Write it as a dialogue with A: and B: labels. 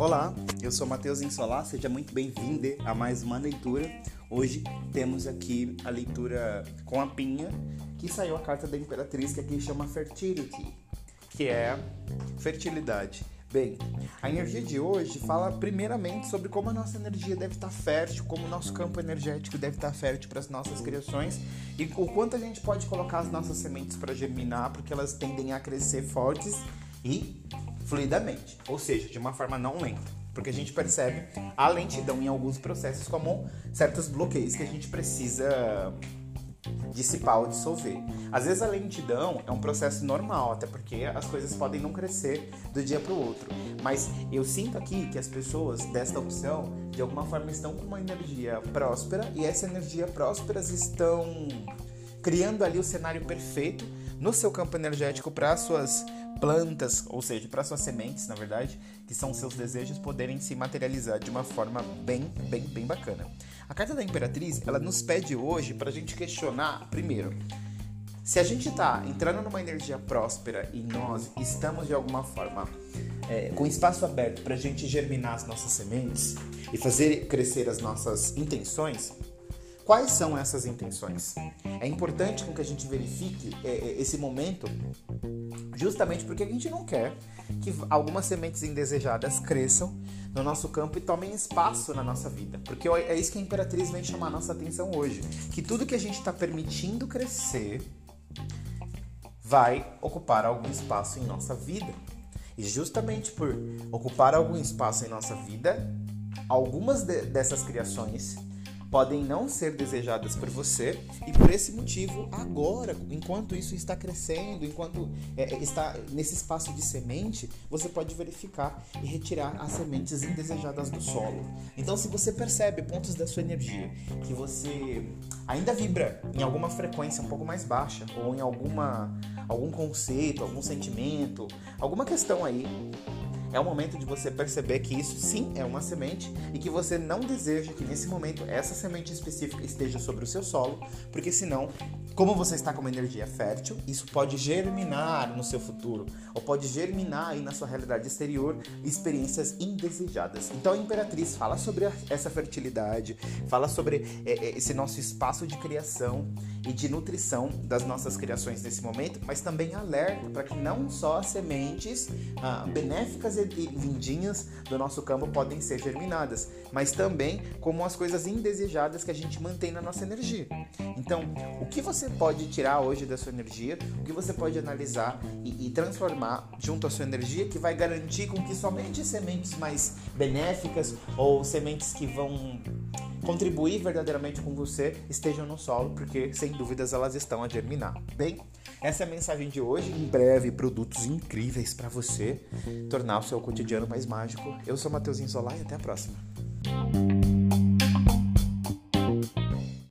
A: Olá, eu sou Matheus Insolar, seja muito bem-vindo a mais uma leitura. Hoje temos aqui a leitura com a Pinha, que saiu a carta da Imperatriz, que aqui chama Fertility, que é fertilidade. Bem, a energia de hoje fala primeiramente sobre como a nossa energia deve estar fértil, como o nosso campo energético deve estar fértil para as nossas criações e o quanto a gente pode colocar as nossas sementes para germinar, porque elas tendem a crescer fortes e fluidamente, ou seja, de uma forma não lenta. Porque a gente percebe a lentidão em alguns processos, como certos bloqueios que a gente precisa dissipar ou dissolver. Às vezes a lentidão é um processo normal, até porque as coisas podem não crescer do dia para o outro. Mas eu sinto aqui que as pessoas desta opção, de alguma forma, estão com uma energia próspera e essa energia próspera estão criando ali o cenário perfeito no seu campo energético para suas plantas, ou seja, para suas sementes, na verdade, que são seus desejos poderem se materializar de uma forma bem, bem, bem bacana. A carta da Imperatriz, ela nos pede hoje para a gente questionar, primeiro, se a gente está entrando numa energia próspera e nós estamos de alguma forma é, com espaço aberto para a gente germinar as nossas sementes e fazer crescer as nossas intenções, Quais são essas intenções? É importante que a gente verifique é, é, esse momento, justamente porque a gente não quer que algumas sementes indesejadas cresçam no nosso campo e tomem espaço na nossa vida. Porque é isso que a Imperatriz vem chamar a nossa atenção hoje. Que tudo que a gente está permitindo crescer vai ocupar algum espaço em nossa vida. E justamente por ocupar algum espaço em nossa vida, algumas de, dessas criações podem não ser desejadas por você e por esse motivo agora, enquanto isso está crescendo, enquanto é, é, está nesse espaço de semente, você pode verificar e retirar as sementes indesejadas do solo. Então, se você percebe pontos da sua energia que você ainda vibra em alguma frequência um pouco mais baixa ou em alguma algum conceito, algum sentimento, alguma questão aí é o momento de você perceber que isso sim é uma semente e que você não deseja que nesse momento essa semente específica esteja sobre o seu solo, porque senão, como você está com uma energia fértil, isso pode germinar no seu futuro ou pode germinar aí na sua realidade exterior experiências indesejadas. Então a Imperatriz fala sobre essa fertilidade, fala sobre é, é, esse nosso espaço de criação e de nutrição das nossas criações nesse momento, mas também alerta para que não só as sementes ah, benéficas e lindinhas do nosso campo podem ser germinadas, mas também como as coisas indesejadas que a gente mantém na nossa energia. Então, o que você pode tirar hoje da sua energia, o que você pode analisar e, e transformar junto à sua energia que vai garantir com que somente sementes mais benéficas ou sementes que vão contribuir verdadeiramente com você estejam no solo, porque sem dúvidas elas estão a germinar. Bem, essa é a mensagem de hoje. Em breve, produtos incríveis para você tornar o seu cotidiano mais mágico. Eu sou Matheus Insolar e até a próxima.